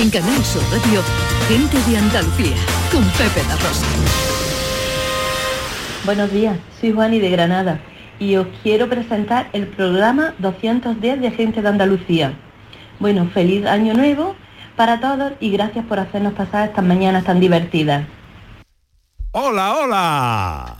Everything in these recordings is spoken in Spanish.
En Canal Sur Radio, Gente de Andalucía, con Pepe La Rosa. Buenos días, soy Juani de Granada y os quiero presentar el programa 210 de Gente de Andalucía. Bueno, feliz año nuevo para todos y gracias por hacernos pasar estas mañanas tan divertidas. Hola, hola.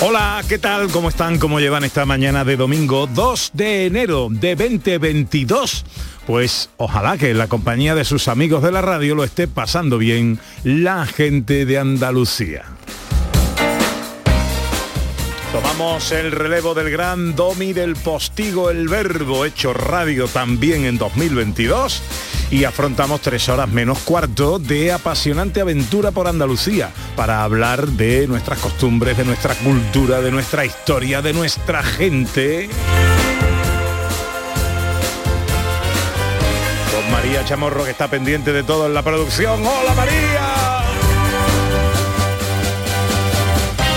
Hola, ¿qué tal? ¿Cómo están? ¿Cómo llevan esta mañana de domingo 2 de enero de 2022? Pues ojalá que en la compañía de sus amigos de la radio lo esté pasando bien la gente de Andalucía. Tomamos el relevo del gran Domi del Postigo El Verbo, hecho radio también en 2022 y afrontamos tres horas menos cuarto de apasionante aventura por Andalucía para hablar de nuestras costumbres, de nuestra cultura, de nuestra historia, de nuestra gente. Con María Chamorro que está pendiente de todo en la producción. ¡Hola María!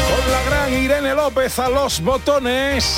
Con la gran Irene López a los botones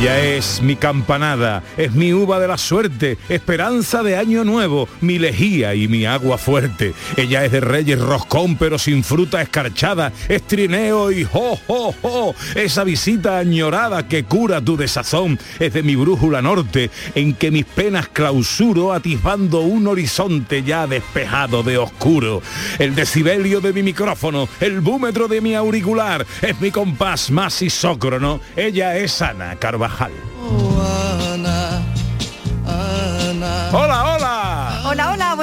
Ella es mi campanada, es mi uva de la suerte, esperanza de año nuevo, mi lejía y mi agua fuerte. Ella es de reyes roscón pero sin fruta escarchada, es trineo y jo, jo, jo. Esa visita añorada que cura tu desazón es de mi brújula norte, en que mis penas clausuro atisbando un horizonte ya despejado de oscuro. El decibelio de mi micrófono, el búmetro de mi auricular, es mi compás más isócrono. Ella es Ana Carvajal. Hola, hola.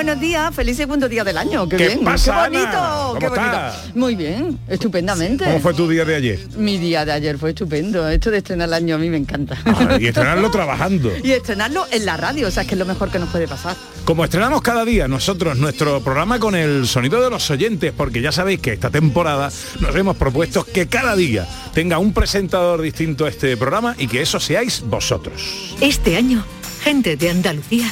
Buenos días, feliz segundo día del año. Qué, ¿Qué bien, pasa, qué bonito? ¿Cómo qué bonito. estás? Muy bien, estupendamente. ¿Cómo fue tu día de ayer? Mi día de ayer fue estupendo. Esto de estrenar el año a mí me encanta. Ah, y estrenarlo trabajando. y estrenarlo en la radio, o sea, es que es lo mejor que nos puede pasar. Como estrenamos cada día nosotros nuestro programa con el sonido de los oyentes, porque ya sabéis que esta temporada nos hemos propuesto que cada día tenga un presentador distinto a este programa y que eso seáis vosotros. Este año, Gente de Andalucía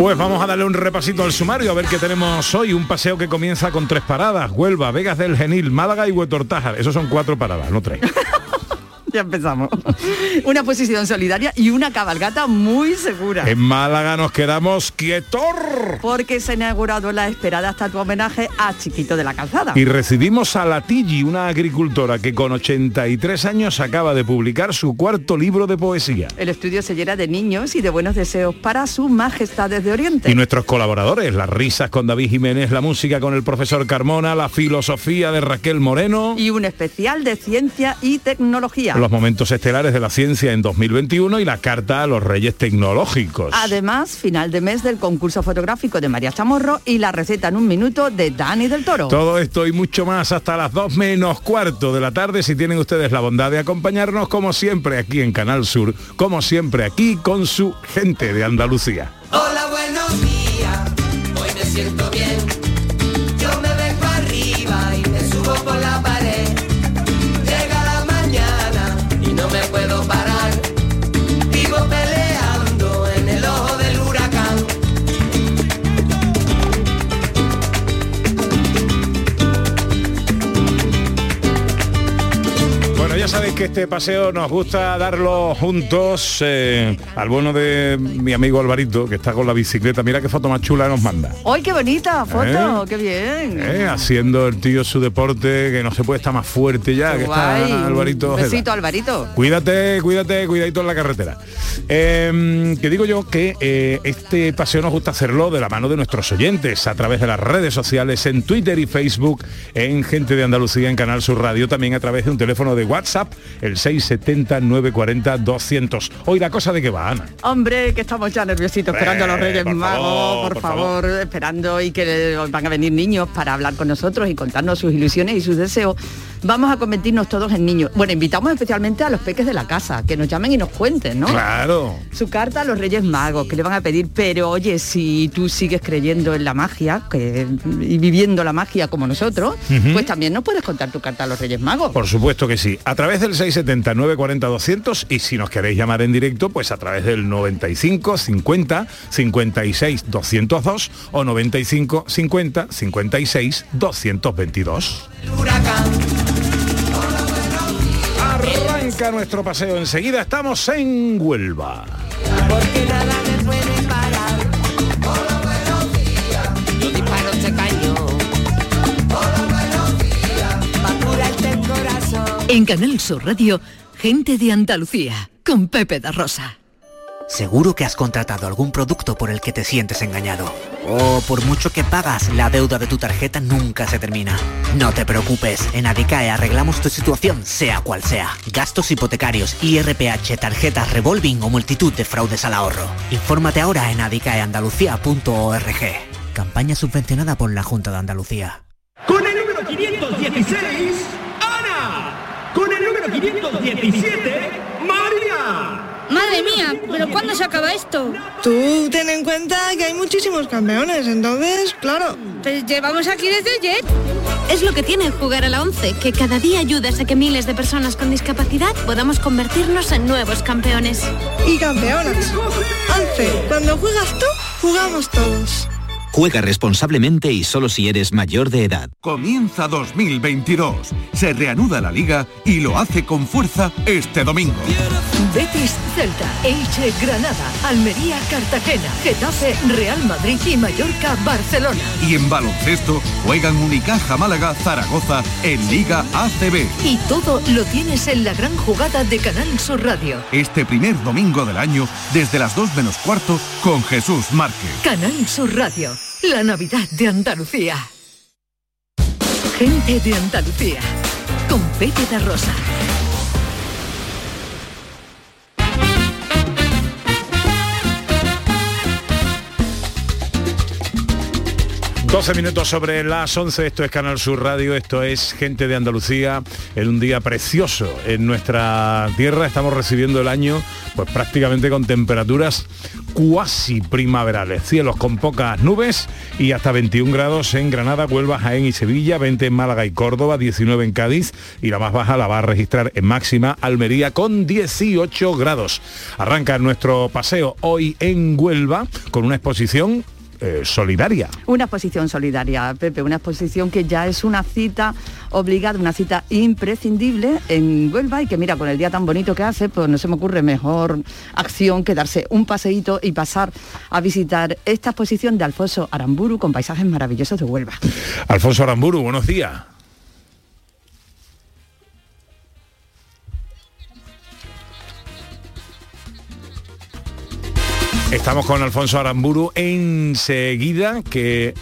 Pues vamos a darle un repasito al sumario a ver qué tenemos hoy. Un paseo que comienza con tres paradas. Huelva, Vegas del Genil, Málaga y Huetortájar. Esos son cuatro paradas, no tres. Ya empezamos. una posición solidaria y una cabalgata muy segura. En Málaga nos quedamos quietor. Porque se ha inaugurado la esperada estatua homenaje a Chiquito de la Calzada. Y recibimos a Latigi, una agricultora que con 83 años acaba de publicar su cuarto libro de poesía. El estudio se llena de niños y de buenos deseos para sus majestades de Oriente. Y nuestros colaboradores, las risas con David Jiménez, la música con el profesor Carmona, la filosofía de Raquel Moreno. Y un especial de ciencia y tecnología. Los momentos estelares de la ciencia en 2021 y la carta a los reyes tecnológicos. Además, final de mes del concurso fotográfico de María Chamorro y la receta en un minuto de Dani del Toro. Todo esto y mucho más hasta las 2 menos cuarto de la tarde si tienen ustedes la bondad de acompañarnos como siempre aquí en Canal Sur, como siempre aquí con su gente de Andalucía. Hola, buenos días. Hoy me siento bien. Yo me vengo arriba y me subo por la pared. Sabéis que este paseo nos gusta darlo juntos eh, al bueno de mi amigo Alvarito, que está con la bicicleta. Mira qué foto más chula nos manda. ¡Ay, qué bonita foto! ¿Eh? ¡Qué bien! Eh, haciendo el tío su deporte, que no se puede estar más fuerte ya, que Guay. está Alvarito. Un besito, Alvarito. Cuídate, cuídate, cuidadito en la carretera. Eh, que digo yo que este paseo nos gusta hacerlo de la mano de nuestros oyentes, a través de las redes sociales, en Twitter y Facebook, en Gente de Andalucía, en Canal Sur Radio, también a través de un teléfono de WhatsApp, el 670-940-200. Hoy la cosa de que va, Ana. Hombre, que estamos ya nerviositos esperando a los Reyes por Magos, favor, por, por favor, esperando y que van a venir niños para hablar con nosotros y contarnos sus ilusiones y sus deseos. Vamos a convertirnos todos en niños. Bueno, invitamos especialmente a los peques de la casa, que nos llamen y nos cuenten, ¿no? Claro. Su carta a los Reyes Magos, que le van a pedir, pero oye, si tú sigues creyendo en la magia que, y viviendo la magia como nosotros, pues también nos puedes contar tu carta a los Reyes Magos. Por supuesto que sí. A través del 670-940-200 y si nos queréis llamar en directo, pues a través del 95 50 56 202 o 95 50 56 222. Arranca nuestro paseo enseguida. Estamos en Huelva. Porque nada me puede parar. Hola, buenos días. Yo disparo este cañón. Hola, buenos días. Va a curarte el corazón. En Canal Sur Radio, gente de Andalucía, con Pepe da Rosa. Seguro que has contratado algún producto por el que te sientes engañado. O por mucho que pagas, la deuda de tu tarjeta nunca se termina. No te preocupes, en Adicae arreglamos tu situación, sea cual sea. Gastos hipotecarios, IRPH, tarjetas revolving o multitud de fraudes al ahorro. Infórmate ahora en adicaeandalucía.org. Campaña subvencionada por la Junta de Andalucía. Con el número 516, Ana. Con el número 517, María. Madre mía, ¿pero cuándo se acaba esto? Tú ten en cuenta que hay muchísimos campeones, entonces, claro. Pues llevamos aquí desde ayer. Es lo que tiene jugar a la 11, que cada día ayudas a que miles de personas con discapacidad podamos convertirnos en nuevos campeones. Y campeonas. 11. Cuando juegas tú, jugamos todos. Juega responsablemente y solo si eres mayor de edad. Comienza 2022. Se reanuda la liga y lo hace con fuerza este domingo. Betis, Celta, Elche, Granada, Almería, Cartagena, Getafe, Real Madrid y Mallorca, Barcelona. Y en baloncesto juegan Unicaja Málaga Zaragoza en Liga ACB. Y todo lo tienes en la gran jugada de Canal Sur Radio. Este primer domingo del año desde las 2 menos cuarto con Jesús Márquez. Canal Sur Radio, la Navidad de Andalucía. Gente de Andalucía, con Pepe Rosa. 12 minutos sobre las 11, esto es Canal Sur Radio, esto es Gente de Andalucía, en un día precioso en nuestra tierra, estamos recibiendo el año pues prácticamente con temperaturas cuasi primaverales, cielos con pocas nubes y hasta 21 grados en Granada, Huelva, Jaén y Sevilla, 20 en Málaga y Córdoba, 19 en Cádiz y la más baja la va a registrar en máxima Almería con 18 grados. Arranca nuestro paseo hoy en Huelva con una exposición eh, solidaria. Una exposición solidaria, Pepe, una exposición que ya es una cita obligada, una cita imprescindible en Huelva y que mira, con el día tan bonito que hace, pues no se me ocurre mejor acción que darse un paseíto y pasar a visitar esta exposición de Alfonso Aramburu con paisajes maravillosos de Huelva. Alfonso Aramburu, buenos días. Estamos con Alfonso Aramburu enseguida que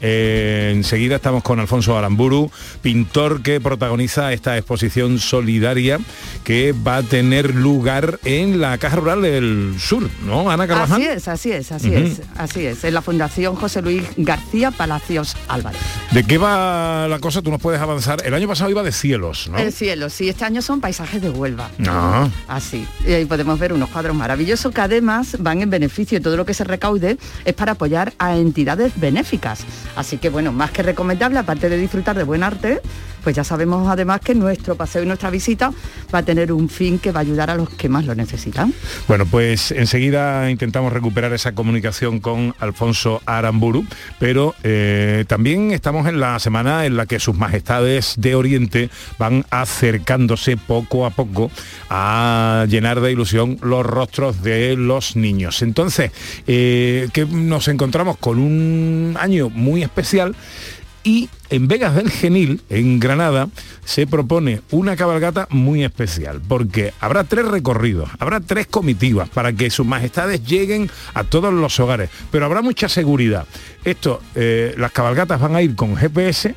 eh, enseguida estamos con Alfonso Aramburu, pintor que protagoniza esta exposición solidaria que va a tener lugar en la Caja Rural del Sur, ¿no? Ana Carvajal. Así es, así es, así es, así es, en la Fundación José Luis García Palacios Álvarez. ¿De qué va la cosa? Tú nos puedes avanzar. El año pasado iba de cielos, ¿no? El cielo, sí, este año son paisajes de Huelva. Ah. Así. Y ahí podemos ver unos cuadros maravillosos que además van en beneficio y todo lo que se recaude es para apoyar a entidades benéficas. Así que bueno, más que recomendable, aparte de disfrutar de buen arte, pues ya sabemos además que nuestro paseo y nuestra visita va a tener un fin que va a ayudar a los que más lo necesitan. Bueno, pues enseguida intentamos recuperar esa comunicación con Alfonso Aramburu, pero eh, también estamos en la semana en la que sus majestades de Oriente van acercándose poco a poco a llenar de ilusión los rostros de los niños. Entonces, eh, que nos encontramos con un año muy especial y en Vegas del Genil, en Granada, se propone una cabalgata muy especial, porque habrá tres recorridos, habrá tres comitivas para que sus majestades lleguen a todos los hogares, pero habrá mucha seguridad. Esto, eh, las cabalgatas van a ir con GPS,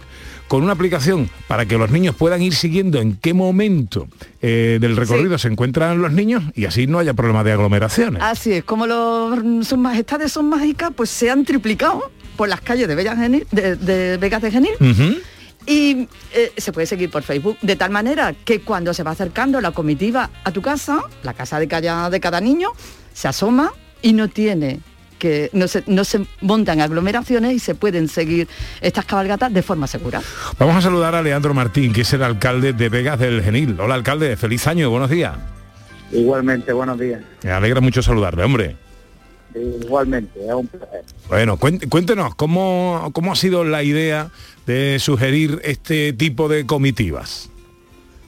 con una aplicación para que los niños puedan ir siguiendo en qué momento eh, del recorrido se encuentran los niños y así no haya problema de aglomeraciones. Así es, como los, sus majestades son mágicas, pues se han triplicado por las calles de, Genil, de, de Vegas de Genil. Y eh, se puede seguir por Facebook, de tal manera que cuando se va acercando la comitiva a tu casa, la casa de cada, de cada niño, se asoma y no tiene que no se, no se montan aglomeraciones y se pueden seguir estas cabalgatas de forma segura. Vamos a saludar a Leandro Martín, que es el alcalde de Vegas del Genil. Hola alcalde, feliz año, buenos días. Igualmente, buenos días. Me alegra mucho saludarle, hombre. Igualmente, es un placer. Bueno, cuént- cuéntenos, ¿cómo, ¿cómo ha sido la idea de sugerir este tipo de comitivas?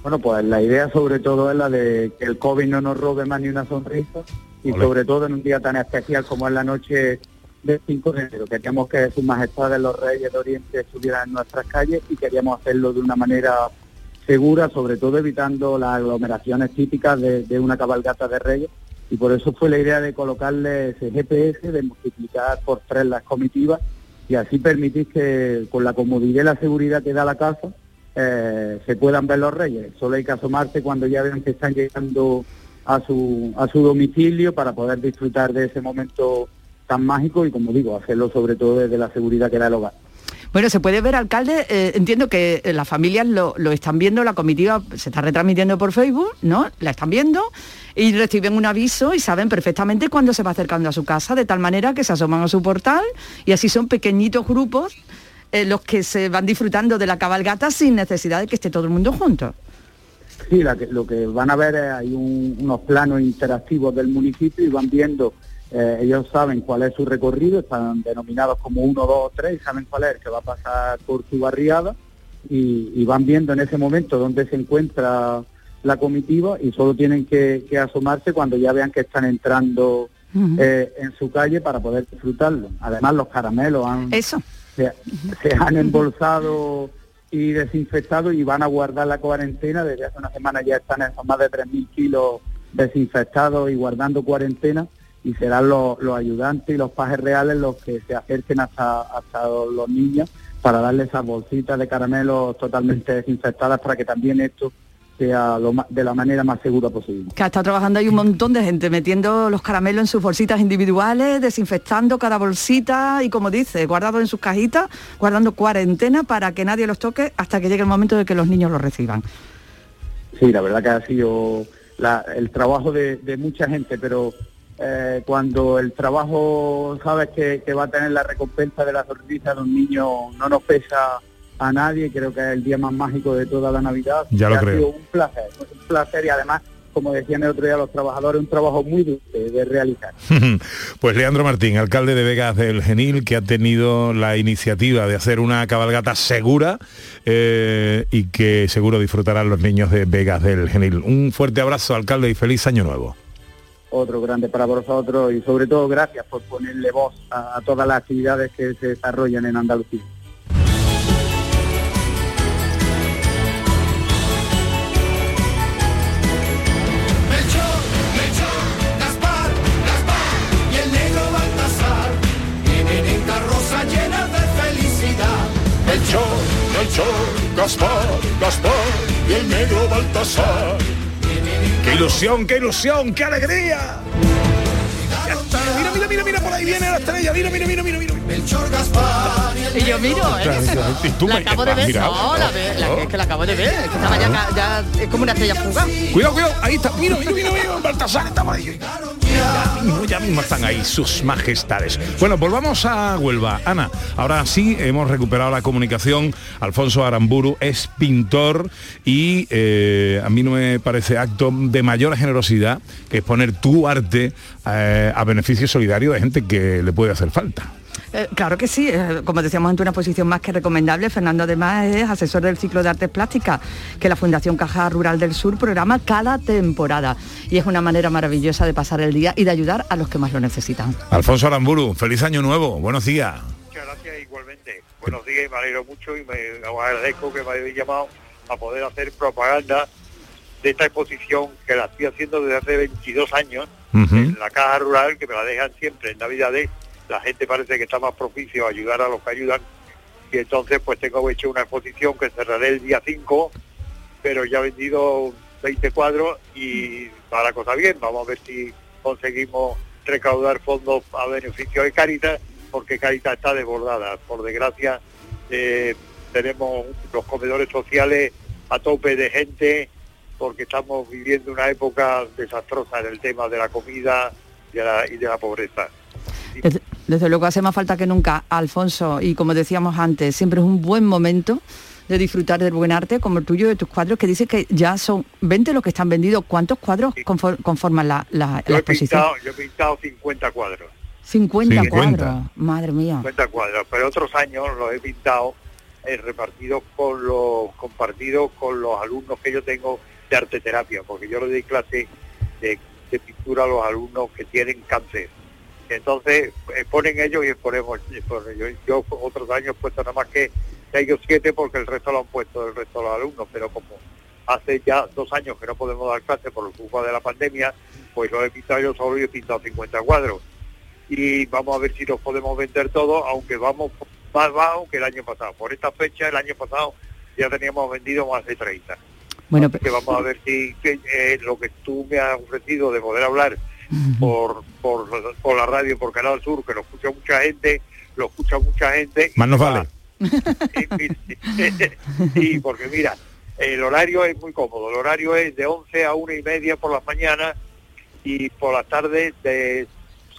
Bueno, pues la idea sobre todo es la de que el COVID no nos robe más ni una sonrisa y sobre todo en un día tan especial como es la noche del 5 de enero. Queríamos que sus majestades los reyes de Oriente estuvieran en nuestras calles y queríamos hacerlo de una manera segura, sobre todo evitando las aglomeraciones típicas de, de una cabalgata de reyes. Y por eso fue la idea de colocarle ese GPS, de multiplicar por tres las comitivas y así permitir que con la comodidad y la seguridad que da la casa eh, se puedan ver los reyes. Solo hay que asomarse cuando ya vean que están llegando a su, a su domicilio para poder disfrutar de ese momento tan mágico y como digo, hacerlo sobre todo desde la seguridad que da el hogar. Bueno, se puede ver, alcalde, eh, entiendo que eh, las familias lo, lo están viendo, la comitiva se está retransmitiendo por Facebook, ¿no? La están viendo y reciben un aviso y saben perfectamente cuándo se va acercando a su casa, de tal manera que se asoman a su portal y así son pequeñitos grupos eh, los que se van disfrutando de la cabalgata sin necesidad de que esté todo el mundo junto. Sí, lo que van a ver es hay un- unos planos interactivos del municipio y van viendo, eh, ellos saben cuál es su recorrido, están denominados como 1, 2 o 3 y saben cuál es el que va a pasar por su barriada y, y van viendo en ese momento dónde se encuentra la comitiva y solo tienen que, que asomarse cuando ya vean que están entrando eh, en su calle para poder disfrutarlo. Además los caramelos han, Eso. se, se han embolsado y desinfectado y van a guardar la cuarentena. Desde hace una semana ya están en más de 3.000 kilos desinfectados y guardando cuarentena y serán los, los ayudantes y los pajes reales los que se acerquen hasta, hasta los niños para darle esas bolsitas de caramelos totalmente desinfectadas para que también esto sea lo ma- de la manera más segura posible. Que estado trabajando ahí un montón de gente metiendo los caramelos en sus bolsitas individuales, desinfectando cada bolsita y como dice, guardado en sus cajitas, guardando cuarentena para que nadie los toque hasta que llegue el momento de que los niños los reciban. Sí, la verdad que ha sido la- el trabajo de, de mucha gente, pero eh, cuando el trabajo sabes que, que va a tener la recompensa de la sonrisa de un niño, no nos pesa a nadie, creo que es el día más mágico de toda la Navidad. Ya lo ha creo. sido un placer, un placer y además, como decían el otro día los trabajadores, un trabajo muy dulce de realizar. Pues Leandro Martín, alcalde de Vegas del Genil, que ha tenido la iniciativa de hacer una cabalgata segura eh, y que seguro disfrutarán los niños de Vegas del Genil. Un fuerte abrazo, alcalde, y feliz año nuevo. Otro grande para vosotros y sobre todo gracias por ponerle voz a- todas las actividades que se desarrollan en Andalucía. Melchor, Melchor, Gaspar, Gaspar y el negro Baltasar ¡Qué ilusión, qué ilusión, qué alegría! Mira, mira, mira, mira, por ahí viene la estrella, mira, mira, mira, mira, mira. Melchor, Gaspar y yo miro, ¿eh? Y tú la me- acabo de ver, no, la, ve- la- es que la acabo de ver, es que estaba ya, ca- ya es como una estrella fugaz. Cuidado, cuidado, ahí está, mira, mira, mira, mira, Baltasar está por ahí. Ya mismo, ya mismo están ahí sus majestades. Bueno, volvamos a Huelva. Ana, ahora sí hemos recuperado la comunicación. Alfonso Aramburu es pintor y eh, a mí no me parece acto de mayor generosidad que poner tu arte eh, a beneficio solidario de gente que le puede hacer falta. Eh, claro que sí, eh, como decíamos ante una posición más que recomendable, Fernando además es asesor del ciclo de artes plásticas que la Fundación Caja Rural del Sur programa cada temporada y es una manera maravillosa de pasar el día y de ayudar a los que más lo necesitan. Alfonso Aramburu, feliz año nuevo, buenos días. Muchas gracias igualmente. Buenos días, me alegro mucho y me agradezco que me hayáis llamado a poder hacer propaganda de esta exposición que la estoy haciendo desde hace 22 años en la Caja Rural, que me la dejan siempre en Navidades. La gente parece que está más propicio a ayudar a los que ayudan. Y entonces pues tengo hecho una exposición que cerraré el día 5 pero ya he vendido 20 cuadros y va la cosa bien. Vamos a ver si conseguimos recaudar fondos a beneficio de Caritas porque Caritas está desbordada. Por desgracia eh, tenemos los comedores sociales a tope de gente porque estamos viviendo una época desastrosa en el tema de la comida y de la, y de la pobreza. Desde, desde luego hace más falta que nunca, Alfonso, y como decíamos antes, siempre es un buen momento de disfrutar del buen arte como el tuyo de tus cuadros, que dice que ya son 20 los que están vendidos. ¿Cuántos cuadros confor- conforman la, la- Yo la exposición? pintado, yo he pintado 50 cuadros. 50 Sí, cuadros, 50. madre mía. 50 cuadros, pero otros años los he pintado eh, repartidos con los compartidos con los alumnos que yo tengo de arte terapia, porque yo le doy clase de, pintura a los alumnos que tienen cáncer. Entonces exponen ellos y exponemos ellos. Yo otros años he puesto nada más que o siete porque el resto lo han puesto el resto de los alumnos, pero como hace ya dos años que no podemos dar clase por culpa de la pandemia, pues lo he pintado yo solo y he pintado 50 cuadros y vamos a ver si los podemos vender todos, aunque vamos más bajo que el año pasado. Por esta fecha, el año pasado, ya teníamos vendido más de 30. Bueno, Así que vamos a ver si que, eh, lo que tú me has ofrecido de poder hablar por, por, por la radio, por Canal Sur, que lo escucha mucha gente, lo escucha mucha gente. Más nos vale. Sí, porque mira, el horario es muy cómodo. El horario es de 11 a una y media por las mañanas y por las tardes de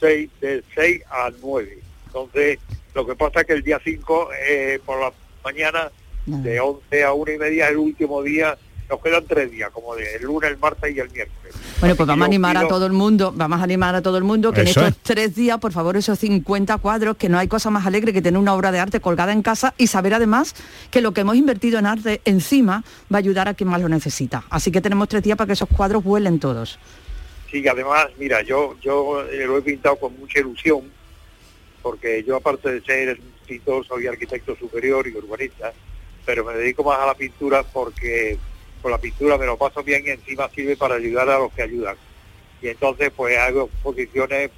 6, de 6 a 9. Entonces, lo que pasa es que el día 5 eh, por la mañana de 11 a una y media es el último día. Nos quedan tres días, como de el lunes, el martes y el miércoles. Bueno, pues vamos a animar a todo el mundo, vamos a animar a todo el mundo que Eso en es. estos tres días, por favor, esos 50 cuadros, que no hay cosa más alegre que tener una obra de arte colgada en casa y saber además que lo que hemos invertido en arte encima va a ayudar a quien más lo necesita. Así que tenemos tres días para que esos cuadros vuelen todos. Sí, además, mira, yo yo lo he pintado con mucha ilusión, porque yo aparte de ser pintor, soy arquitecto superior y urbanista, pero me dedico más a la pintura porque con la pintura me lo paso bien y encima sirve para ayudar a los que ayudan. Y entonces pues hago exposiciones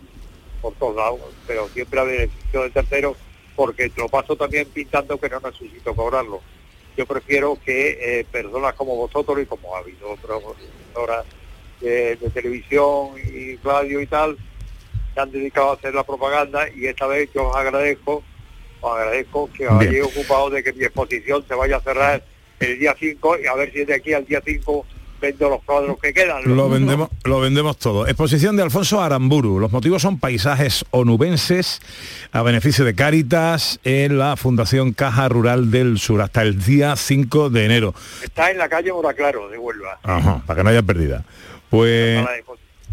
por todos lados, pero siempre a beneficio del tercero, porque lo paso también pintando que no necesito cobrarlo. Yo prefiero que eh, personas como vosotros y como ha habido otras horas de, de televisión y radio y tal, se han dedicado a hacer la propaganda y esta vez yo os agradezco, os agradezco que os hayáis ocupado de que mi exposición se vaya a cerrar el día 5 y a ver si de aquí al día 5 vendo los cuadros que quedan. Lo vendemos, lo vendemos todo. Exposición de Alfonso Aramburu. Los motivos son paisajes onubenses a beneficio de Cáritas en la Fundación Caja Rural del Sur hasta el día 5 de enero. Está en la calle Moraclaro de Huelva. Ajá, para que no haya pérdida. Pues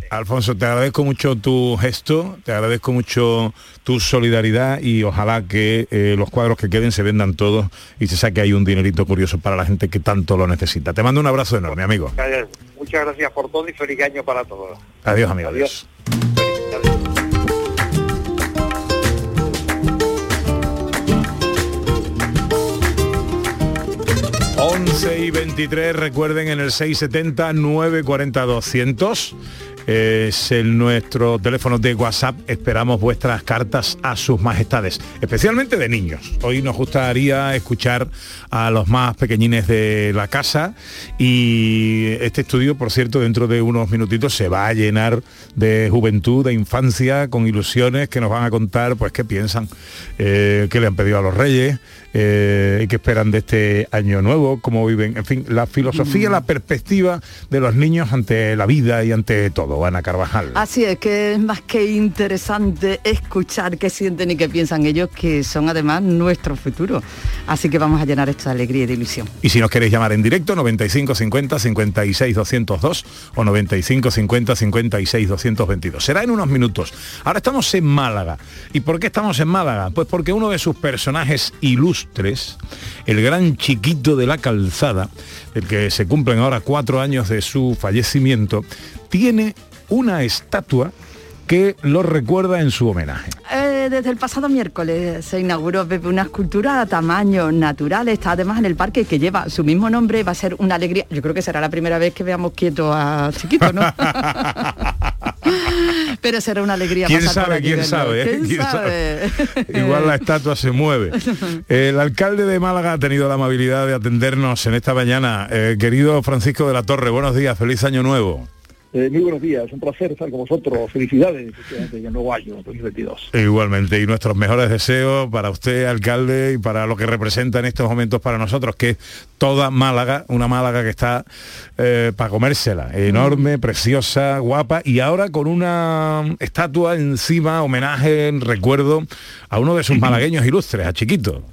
Alfonso, te agradezco mucho tu gesto, te agradezco mucho tu solidaridad y ojalá que eh, los cuadros que queden se vendan todos y se saque ahí un dinerito curioso para la gente que tanto lo necesita. Te mando un abrazo enorme, amigo. Muchas gracias por todo y feliz año para todos. Adiós, amigo. Adiós. 11 y 23, recuerden en el 670 940 200 es el nuestro teléfono de WhatsApp. Esperamos vuestras cartas a sus majestades, especialmente de niños. Hoy nos gustaría escuchar a los más pequeñines de la casa y este estudio, por cierto, dentro de unos minutitos se va a llenar de juventud, de infancia, con ilusiones que nos van a contar, pues qué piensan, eh, qué le han pedido a los reyes, eh, y qué esperan de este año nuevo, cómo viven, en fin, la filosofía, la perspectiva de los niños ante la vida y ante todo, Ana Carvajal. Así es que es más que interesante escuchar qué sienten y qué piensan ellos, que son además nuestro futuro. Así que vamos a llenar esto de alegría y de ilusión. Y si nos queréis llamar en directo, 95 50 56 202 o 95 50 56 222. Será en unos minutos. Ahora estamos en Málaga. ¿Y por qué estamos en Málaga? Pues porque uno de sus personajes ilustres, el gran chiquito de la calzada, el que se cumplen ahora cuatro años de su fallecimiento, tiene una estatua que lo recuerda en su homenaje. Eh, desde el pasado miércoles se inauguró una escultura a tamaño natural, está además en el parque que lleva su mismo nombre, va a ser una alegría. Yo creo que será la primera vez que veamos quieto a chiquito, ¿no? Pero será una alegría. ¿Quién pasar sabe? aquí, ¿Quién verlo. sabe? eh? ¿Quién ¿Quién sabe? Igual la estatua se mueve. El alcalde de Málaga ha tenido la amabilidad de atendernos en esta mañana. Eh, querido Francisco de la Torre, buenos días, feliz año nuevo. Eh, muy buenos días, un placer estar con vosotros. Felicidades en el nuevo año 2022. Igualmente, y nuestros mejores deseos para usted, alcalde, y para lo que representa en estos momentos para nosotros, que es toda Málaga, una Málaga que está eh, para comérsela, enorme, preciosa, guapa, y ahora con una estatua encima, homenaje, en recuerdo a uno de sus malagueños ilustres, a Chiquito.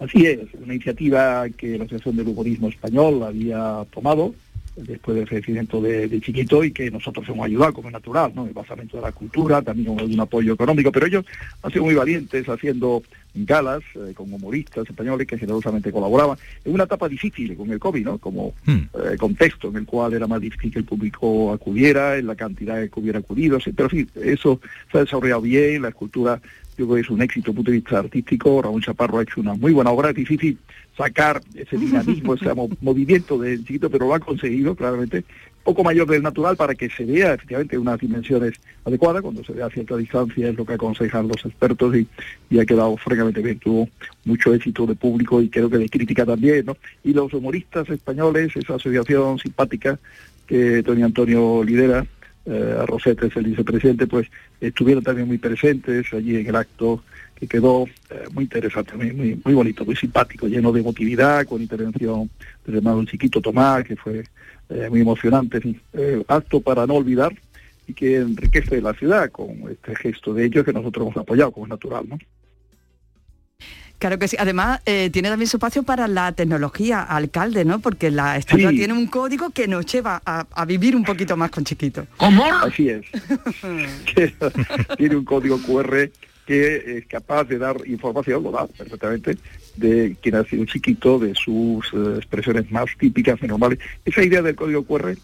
Así es, una iniciativa que la Asociación del Humorismo Español había tomado después del fallecimiento de, de Chiquito y que nosotros hemos ayudado como es natural, ¿no? El basamento de la cultura, también con algún apoyo económico, pero ellos han sido muy valientes haciendo galas eh, con humoristas españoles que generosamente colaboraban en una etapa difícil con el COVID, ¿no? Como eh, contexto en el cual era más difícil que el público acudiera, en la cantidad que hubiera acudido, pero sí, eso se ha desarrollado bien, la escultura yo creo que es un éxito desde el punto de vista artístico, Ramón Chaparro ha hecho una muy buena obra, es difícil sacar ese dinamismo, ese mo- movimiento del chiquito, pero lo ha conseguido claramente, poco mayor del natural para que se vea efectivamente unas dimensiones adecuadas, cuando se vea a cierta distancia es lo que aconsejan los expertos y, y ha quedado francamente bien, tuvo mucho éxito de público y creo que de crítica también, ¿no? Y los humoristas españoles, esa asociación simpática que Tony Antonio lidera, eh, Rosete es el vicepresidente, pues estuvieron también muy presentes allí en el acto que quedó eh, muy interesante, muy, muy, muy bonito, muy simpático, lleno de emotividad, con intervención del hermano chiquito Tomás, que fue eh, muy emocionante, eh, acto para no olvidar y que enriquece la ciudad con este gesto de ellos que nosotros hemos apoyado, como es natural, ¿no? Claro que sí. Además, eh, tiene también su espacio para la tecnología, alcalde, ¿no? Porque la estatua Sí. tiene un código que nos lleva a, a vivir un poquito más con chiquito. Así es. Que tiene un código QR que es capaz de dar información, lo da perfectamente, de quién ha sido chiquito, de sus eh, expresiones más típicas y normales. Esa idea del código QR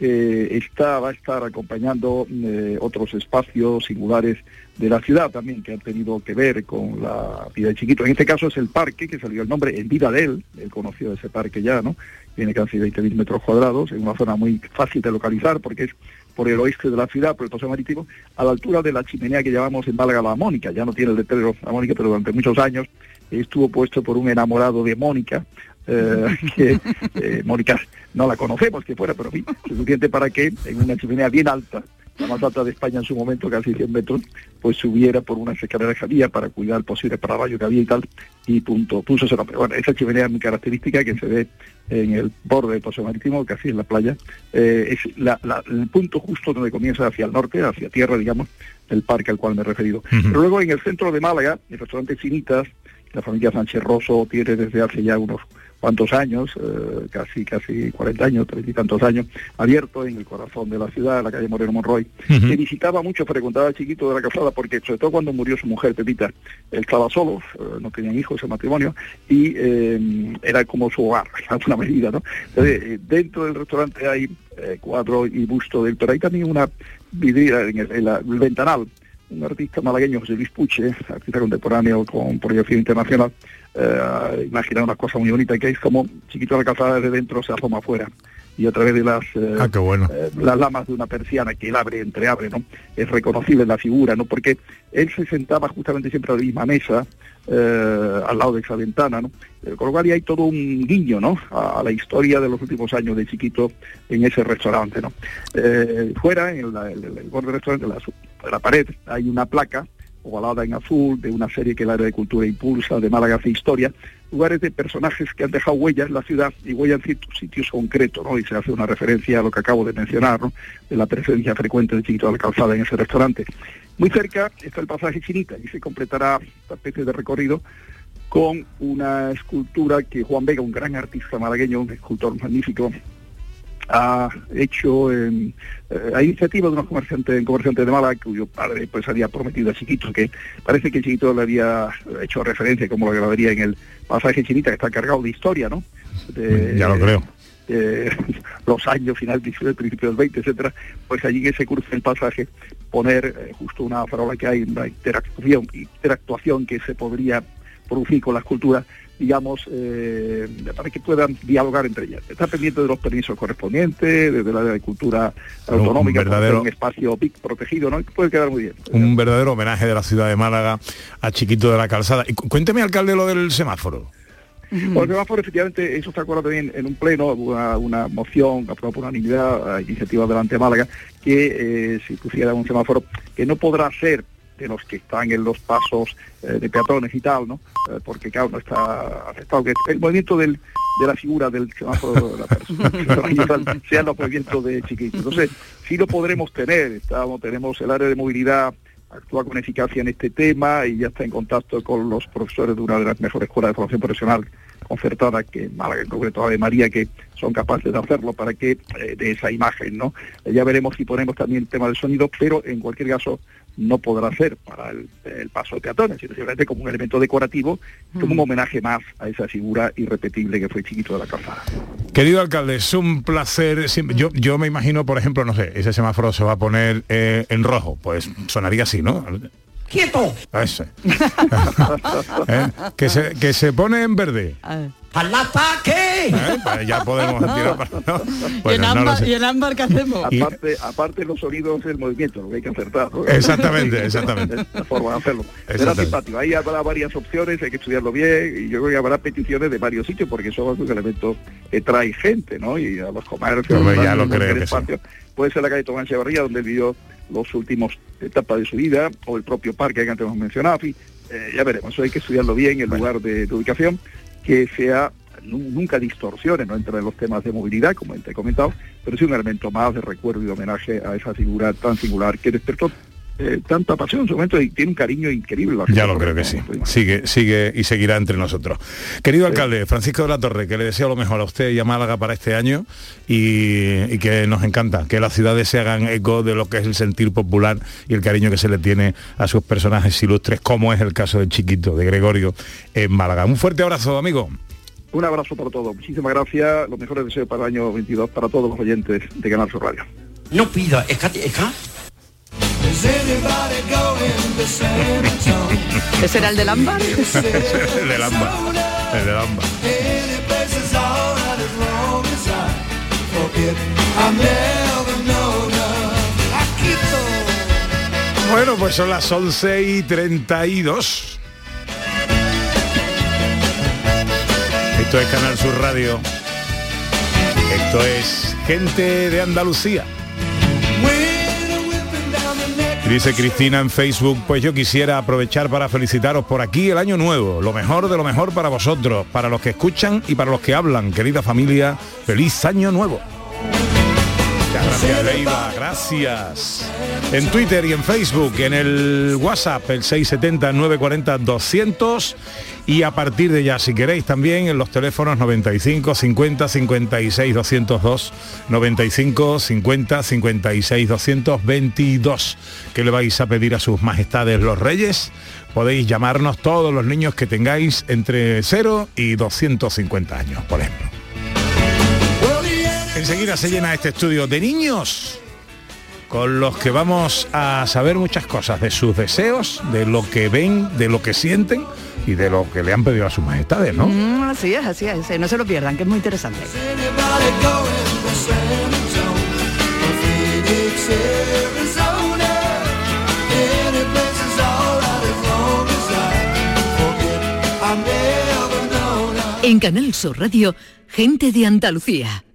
eh, está, va a estar acompañando eh, otros espacios singulares de la ciudad también que han tenido que ver con la vida de chiquito. En este caso es el parque, que salió el nombre en vida de él, él conoció ese parque ya, ¿no? Tiene casi 20.000 metros cuadrados, en una zona muy fácil de localizar porque es por el oeste de la ciudad, por el paseo marítimo, a la altura de la chimenea que llamamos en Málaga la Mónica. Ya no tiene el letrero la Mónica, pero durante muchos años estuvo puesto por un enamorado de Mónica, eh, que eh, Mónica no la conocemos que fuera, pero en fin, suficiente para que en una chimenea bien alta, la más alta de España en su momento, casi 100 metros, pues subiera por unas escaleras que había para cuidar el posible parallo que había y tal, y punto, puso ese nombre. Bueno, esa chimenea es muy característica que se ve en el borde del paseo marítimo, casi en la playa, eh, es la- la- el punto justo donde comienza hacia el norte, hacia tierra, digamos, el parque al cual me he referido. Pero luego en el centro de Málaga, el restaurante Finitas, la familia Sánchez Rosso tiene desde hace ya unos cuantos años, eh, casi casi 40 años, 30 y tantos años, abierto en el corazón de la ciudad, en la calle Moreno Monroy, que visitaba mucho, frecuentaba chiquito de la casada, porque sobre todo cuando murió su mujer, Pepita, él estaba solo, eh, no tenían hijos ese matrimonio, y eh, era como su hogar, en alguna medida, ¿no? Entonces, eh, dentro del restaurante hay eh, cuadro y busto de él, pero hay también una vidriera en el, en la- el ventanal, un artista malagueño, José Luis Puche, artista contemporáneo con proyección internacional, eh, imagina una cosa muy bonita que es como chiquito la calzada desde dentro se asoma afuera y a través de las eh, Ah, qué bueno. eh, las lamas de una persiana que él abre, entreabre, ¿no? Es reconocible la figura, ¿no? Porque él se sentaba justamente siempre a la misma mesa, eh, al lado de esa ventana, ¿no? Eh, con lo cual hay todo un guiño, ¿no? A, a la historia de los últimos años de Chiquito en ese restaurante, ¿no? Fuera, en la- el, el borde del restaurante, la, la pared, hay una placa Ovalada en Azul, de una serie que el área de cultura impulsa, de Málaga hace historia, lugares de personajes que han dejado huellas en la ciudad y huellas en sitios concretos, ¿no? Y se hace una referencia a lo que acabo de mencionar, ¿no? De la presencia frecuente de Chiquito de la Calzada en ese restaurante. Muy cerca está el pasaje Chinita y se completará esta especie de recorrido con una escultura que Juan Vega, un gran artista malagueño, un escultor magnífico, ha hecho eh, a iniciativa de unos comerciantes, comerciantes de Málaga, cuyo padre pues había prometido a Chiquito, que parece que Chiquito le había hecho referencia, como lo grabaría en el pasaje Chinita, que está cargado de historia, ¿no? De- Ya lo creo. los años final del principio del 20, etcétera, pues allí en ese curso del pasaje poner eh, justo una farola que hay, una interactuación, interactuación que se podría producir con la escultura, digamos, eh, para que puedan dialogar entre ellas. Está pendiente de los permisos correspondientes, desde la área de cultura Un autonómica, por verdadero- ser un espacio PIC protegido, ¿no? Y puede quedar muy bien. Un verdadero homenaje de la ciudad de Málaga a Chiquito de la Calzada. Y cu- cuénteme, alcalde, lo del semáforo. Bueno, el semáforo, efectivamente, eso se acuerda también en un pleno, una, una moción aprobada por unanimidad iniciativa delante de Málaga, que eh, se pusiera un semáforo que no podrá ser de los que están en los pasos eh, de peatones y tal, ¿no? Eh, porque claro, no está afectado, que el movimiento de la figura del semáforo de la persona sean los movimientos de chiquitos. Entonces, sí lo podremos tener, estamos, tenemos el área de movilidad actúa con eficacia en este tema y ya está en contacto con los profesores de una de las mejores escuelas de formación profesional concertada que en Málaga, en concreto Ave María, que son capaces de hacerlo para que eh, de esa imagen, ¿no? Ya veremos si ponemos también el tema del sonido, pero en cualquier caso no podrá ser para el, el paso de peatones, sino simplemente como un elemento decorativo, como un homenaje más a esa figura irrepetible que fue Chiquito de la Calzada. Querido alcalde, es un placer. siempre- Yo, yo me imagino, por ejemplo, no sé, ese semáforo se va a poner eh, en rojo. Pues sonaría así, ¿no? ¡Quieto! Ese. ¿Eh? que, se, que se pone en verde. ¡Al ataque! ¿Eh? Pues ya podemos tirar para... ¿no? ¿Y, Bueno, no lo ámbar, sé. ¿Y en ámbar qué hacemos? Aparte, aparte los sonidos del movimiento, lo que hay que acertar. ¿no? Exactamente, exactamente. La forma de hacerlo. Simpático. Ahí habrá varias opciones, hay que estudiarlo bien y yo creo que habrá peticiones de varios sitios porque son algunos elementos que trae gente, ¿no? Y a los comercios, ya lo creo sí. Puede ser la calle Tomás Echevarría, donde vivió los últimos etapas de su vida, o el propio parque que antes hemos mencionado, eh, ya veremos. Eso hay que estudiarlo bien, el lugar de, de ubicación, que sea nu- nunca distorsiones no entre los temas de movilidad, como te he comentado, pero sí un elemento más de recuerdo y de homenaje a esa figura tan singular que despertó eh, tanta pasión en su momento y tiene un cariño increíble. la Ya lo creo que sí. Sigue, sigue y seguirá entre nosotros. Querido alcalde, Francisco de la Torre, que le deseo lo mejor a usted y a Málaga para este año y, y que nos encanta que las ciudades se hagan eco de lo que es el sentir popular y el cariño que se le tiene a sus personajes ilustres, como es el caso de Chiquito, de Gregorio, en Málaga. Un fuerte abrazo, amigo. Un abrazo para todos. Muchísimas gracias. Los mejores deseos para el año 22 para todos los oyentes de Canal Sur Radio. No pida, es que, es que- ¿Ese era el del ámbar? el del ámbar. El del ámbar. Bueno, pues son las 11 y 32. Esto es Canal Sur Radio. Esto es Gente de Andalucía. Dice Cristina en Facebook, pues yo quisiera aprovechar para felicitaros por aquí el año nuevo, lo mejor de lo mejor para vosotros, para los que escuchan y para los que hablan. Querida familia, feliz año nuevo. Gracias, gracias. En Twitter y en Facebook, en el WhatsApp, el 670-940-200 y a partir de ya, si queréis, también en los teléfonos 95 50 56 202, 95 50 56 222, que le vais a pedir a sus majestades los reyes. Podéis llamarnos todos los niños que tengáis entre 0 y 250 años, por ejemplo. Enseguida se llena este estudio de niños con los que vamos a saber muchas cosas de sus deseos, de lo que ven, de lo que sienten y de lo que le han pedido a sus majestades, ¿no? Mm, así es, así es. No se lo pierdan, que es muy interesante. En Canal Sur Radio, gente de Andalucía,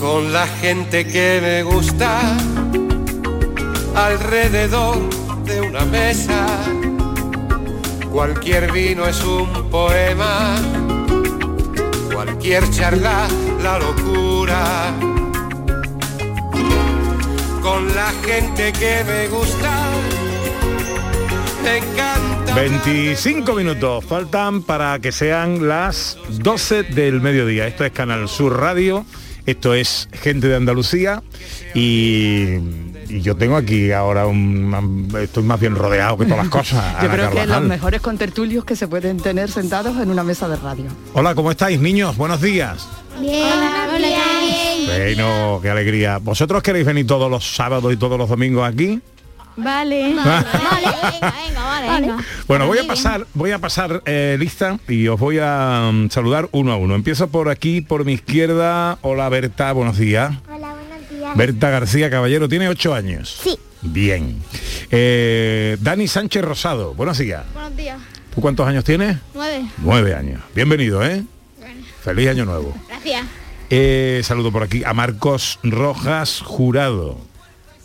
Con la gente que me gusta, alrededor de una mesa, cualquier vino es un poema, cualquier charla la locura. Con la gente que me gusta, me encanta. 25 minutos faltan para que sean las 12 del mediodía. Esto es Canal Sur Radio, esto es Gente de Andalucía y, y yo tengo aquí ahora un... Estoy más bien rodeado que todas las cosas. Yo Ana creo que los mejores contertulios que se pueden tener sentados en una mesa de radio. Hola, ¿cómo estáis, niños? Buenos días. Bien, bien. Bueno, qué alegría. ¿Vosotros queréis venir todos los sábados y todos los domingos aquí? Vale. Vale. venga, venga, vale. Venga. Bueno, voy a pasar, voy a pasar eh, lista y os voy a mm, saludar uno a uno. Empiezo por aquí, por mi izquierda. Hola Berta, buenos días. Hola, buenos días. Berta García Caballero tiene ocho años. Sí. Bien. Eh, Dani Sánchez Rosado, buenos días. Buenos días. ¿Tú cuántos años tienes? Nueve. Nueve años. Bienvenido, ¿eh? Feliz año nuevo. Gracias. Eh, saludo por aquí a Marcos Rojas Jurado.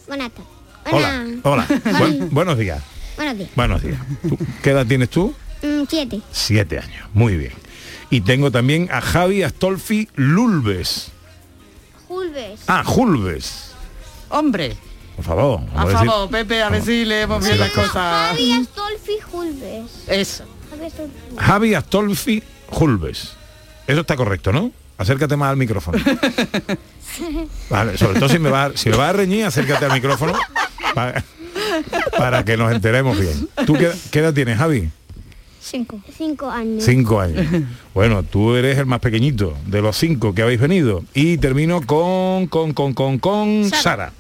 Buenas tardes. Hola, hola. Buen- buenos días. Buenos días. Buenos días. ¿Tú- ¿Qué edad tienes tú? Mm, siete. Siete años. Muy bien. Y tengo también a Javi Astolfi Lulbes. Julves. Ah, Julbes. Hombre, Por favor. a a decir- favor, Pepe, a ver si leemos bien las cosas. Javi Astolfi Julves. Eso. Javi Astolfi. Javi Astolfi Julbes. Eso está correcto, ¿no? Acércate más al micrófono. Vale, sobre todo si me va, si me va a reñir, acércate al micrófono para, para que nos enteremos bien. ¿Tú qué, qué edad tienes, Javi? Cinco. Cinco años. Cinco años. Bueno, tú eres el más pequeñito de los cinco que habéis venido. Y termino con, con, con, con, con Sara. Sara.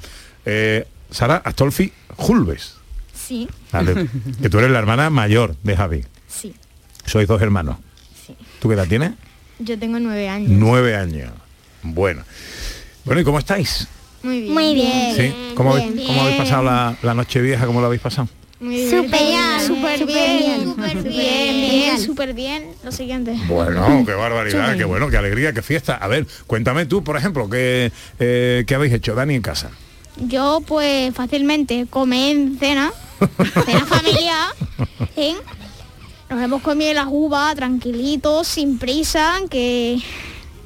Eh, Sara Astolfi Julbes. Sí. Vale, que tú eres la hermana mayor de Javi. Sí. Sois dos hermanos. ¿Tú qué edad tienes? Yo tengo nueve años. Nueve años. Bueno. Bueno, ¿y cómo estáis? Muy bien. Muy bien. ¿Sí? ¿Cómo, habéis, cómo habéis pasado la, la noche vieja? ¿Cómo la habéis pasado? Súper bien. Súper bien. Súper Súper bien. bien. Súper bien. Lo siguiente. Bueno, qué barbaridad, qué bueno, qué alegría, qué fiesta. A ver, cuéntame tú, por ejemplo, ¿qué, eh, ¿qué habéis hecho, Dani, en casa? Yo pues fácilmente comí en cena, cena familiar, ¿sí? Nos hemos comido las uvas tranquilitos, sin prisa, que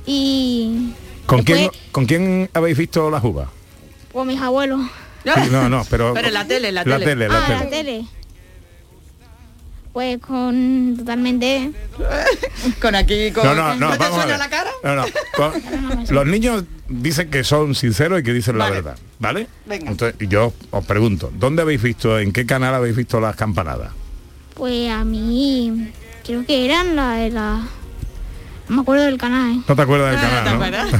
y ¿Con Después- quién, ¿Con quién habéis visto las uvas? con mis abuelos. Sí, no, no, pero... Pero la tele, la La tele. tele, la ah, tele. la tele. Pues con totalmente... con aquí, con... No, no, no, te suena la cara? No, no, con- los niños dicen que son sinceros y que dicen la verdad, ¿vale? Venga. Entonces yo os pregunto, ¿dónde habéis visto, en qué canal habéis visto las campanadas? Pues a mí... Creo que eran la de la... No me acuerdo del canal, ¿eh? No te acuerdas del Ah, canal,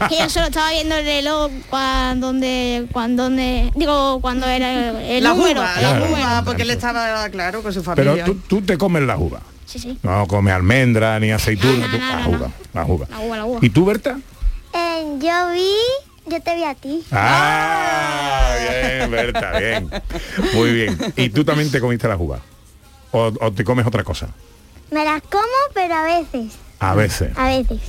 ¿no? Que yo solo estaba viendo el reloj cuando... Donde, cuando donde, digo, cuando era el, el la número. uva, la uva, porque él estaba, claro, con su Pero familia. tú, tú te comes la uva. Sí, sí. No comes almendra ni aceituna, No, tú- no, no, la no, uva, la uva. La uva, la uva. ¿Y tú, Berta? Eh, yo vi... Yo te vi a ti. Ah, bien, Berta, bien. Muy bien. ¿Y tú también te comiste las uvas? ¿O, o te comes otra cosa? Me las como, pero a veces. A veces. A veces.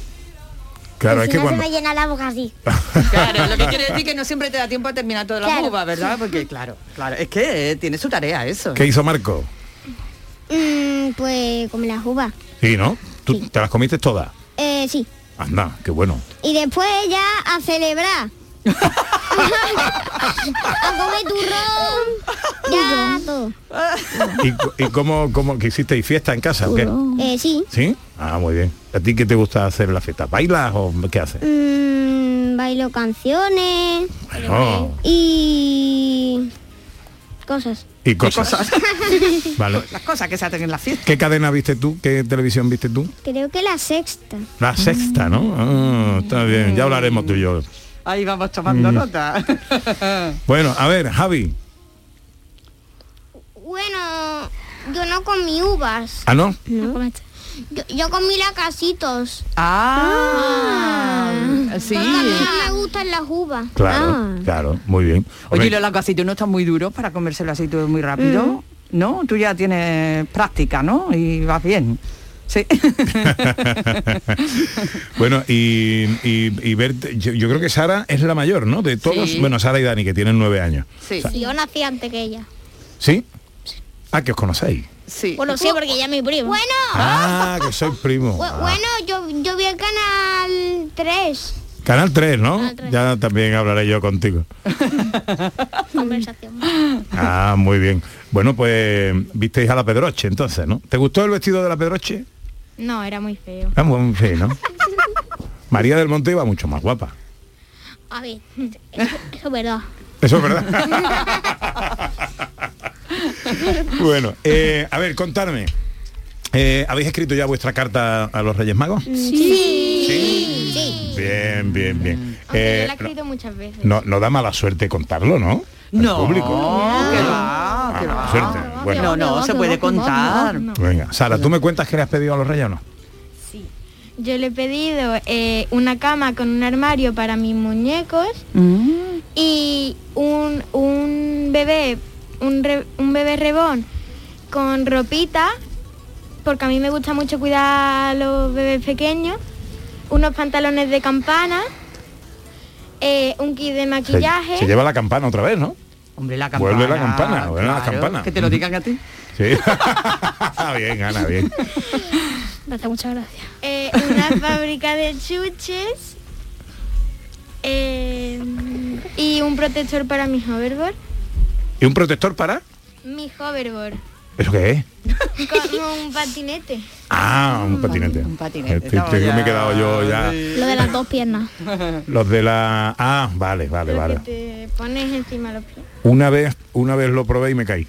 Claro, es que no cuando... se me llena la boca así. Claro, lo que quiere decir que no siempre te da tiempo a terminar todas las Claro. uvas, ¿verdad? Porque claro, claro, es que eh, tiene su tarea eso. ¿Qué hizo Marco? Mm, pues como las uvas. Sí, ¿no? ¿Tú te las comiste todas? Eh, sí. Anda, qué bueno. Y después ya a celebrar. A comer turrón. Ya todo. ¿Y, y cómo, cómo que hicisteis fiesta en casa o qué? Eh, sí. ¿Sí? Ah, muy bien. ¿A ti qué te gusta hacer la fiesta? ¿Bailas o qué haces? Mm, bailo canciones. Bueno, Y cosas. y cosas. Vale. Las cosas que se hacen en la fiesta. ¿Qué cadena viste tú? ¿Qué televisión viste tú? Creo que la sexta. La sexta, ¿no? Ah, está bien, ya hablaremos tú y yo. Ahí vamos tomando Mm. nota. Bueno, a ver, Javi. Bueno, yo no comí uvas. ¿Ah, no? No. Yo, yo comí lacasitos. Ah, sí. Porque a mí no me gustan las uvas. Claro, Ah. claro, muy bien. Oye, ¿y los lacasitos no están muy duros para comérselo así todo muy rápido? ¿No? Tú ya tienes práctica, ¿no? Y vas bien. Sí. bueno, y, y, y Bert- yo, yo creo que Sara es la mayor, ¿no? De todos, Sí. bueno, Sara y Dani, que tienen nueve años. Sí. Yo nací antes que ella. ¿Sí? Ah, que os conocéis. Sí. Bueno, sí, porque ella es mi prima. Bueno, Ah, que soy primo. bu- bueno, yo, yo vi el canal 3. Canal 3, ¿no? Ya también hablaré yo contigo. Conversación. Ah, muy bien. Bueno, pues visteis a la Pedroche entonces, ¿no? ¿Te gustó el vestido de la Pedroche? No, era muy feo. Ah, muy feo, ¿no? María del Monte iba mucho más guapa. A ver, eso, eso es verdad. Eso es verdad. bueno, eh, a ver, contadme. Eh, ¿Habéis escrito ya vuestra carta a los Reyes Magos? Sí. Sí. Bien, bien, bien. Aunque Eh, yo la he escrito muchas veces. no, no da mala suerte contarlo, ¿no? Al No, público. que va, que Ah, va. suerte. Bueno. No, no, se puede contar. Venga, Sara, ¿tú me cuentas que le has pedido a los Reyes o no? Yo le he pedido eh, una cama con un armario para mis muñecos y un, un bebé, un, re- un bebé rebón con ropita, porque a mí me gusta mucho cuidar a los bebés pequeños, unos pantalones de campana, eh, un kit de Se, maquillaje. se lleva la campana otra vez, ¿no? Hombre, la campana. Vuelve la campana, vuelve la campana. Que te lo digan a ti. Sí. bien, Ana, bien. Muchas gracias. Eh, una fábrica de chuches eh, y un protector para mi hoverboard. ¿Y un protector para? Mi hoverboard. ¿Eso qué es? Como un patinete. Ah, un patinete. Un patinete, me he quedado yo ya. Lo de las dos piernas. Los de la. Ah, vale, vale, vale. que te pones encima los pies. Una vez, una vez lo probé y me caí.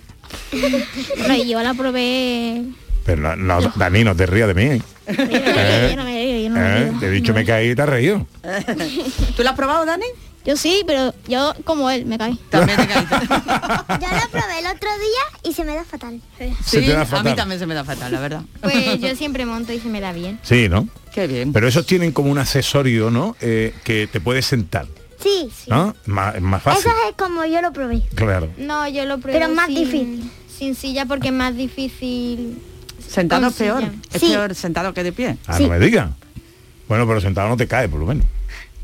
Y yo la probé. Pero no, no, Dani, no te rías de mí. ¿eh? Yo no me río, yo no me ¿Eh? río. Te he dicho me caí y te has reído. ¿Tú lo has probado, Dani? Yo sí, pero yo como él me caí. También te caíste. Yo la probé el otro día y se me da fatal. Se te da a mí también se me da fatal, la verdad. Pues yo siempre monto y se me da bien. Sí, ¿no? Qué bien. Pero esos tienen como un accesorio, ¿no? Eh, que te puedes sentar, Sí. ¿no? Más, es más fácil. es como yo lo probé. Claro. No, yo lo probé Pero más sin- difícil. Sin silla porque es más difícil. Sentado es peor. silla. Es Sí. peor sentado que de pie. Ah, no me digas. Bueno, pero sentado no te cae, por lo menos.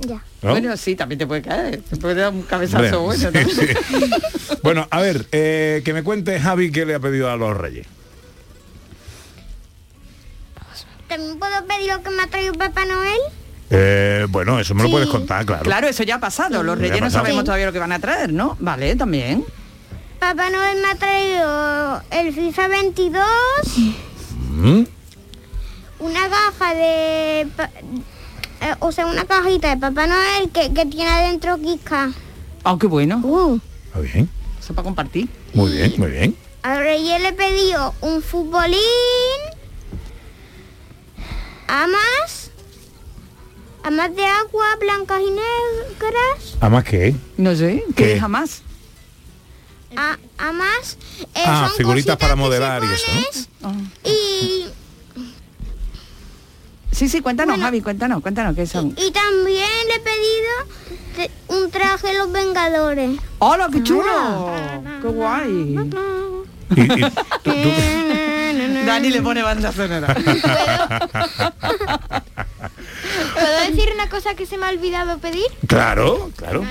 Ya. ¿no? Bueno, sí, también te puede caer. Te puede dar un cabezazo bueno. sí, sí. Bueno, a ver, eh, que me cuente Javi qué le ha pedido a los reyes. ¿También puedo pedir lo que me ha traído Papá Noel? Eh, bueno, eso me lo puedes contar, claro. Claro, eso ya ha pasado. Los reyes no sabemos Sí. todavía lo que van a traer, ¿no? Vale, también. Papá Noel me ha traído el FIFA 22, Mm. una caja de... eh, o sea, una cajita de Papá Noel que, que tiene adentro Kika. Ah, qué bueno. Está bien. Eso para compartir. Muy bien, muy bien. A Reyes le he pedido un futbolín, amas, amas de agua blancas y negras, ¿Además qué? No sé, ¿Qué? que jamás. a, amas, eh, Ah, son figuritas para modelar se y eso, Ah. y, Sí, sí, cuéntanos, Javi, cuéntanos, cuéntanos qué son. y también le he pedido un traje de los Vengadores. ¡Hola, qué chulo! ¡Qué guay! Dani le pone banda sonora. ¿Puedo decir una cosa que se me ha olvidado pedir? Claro, claro.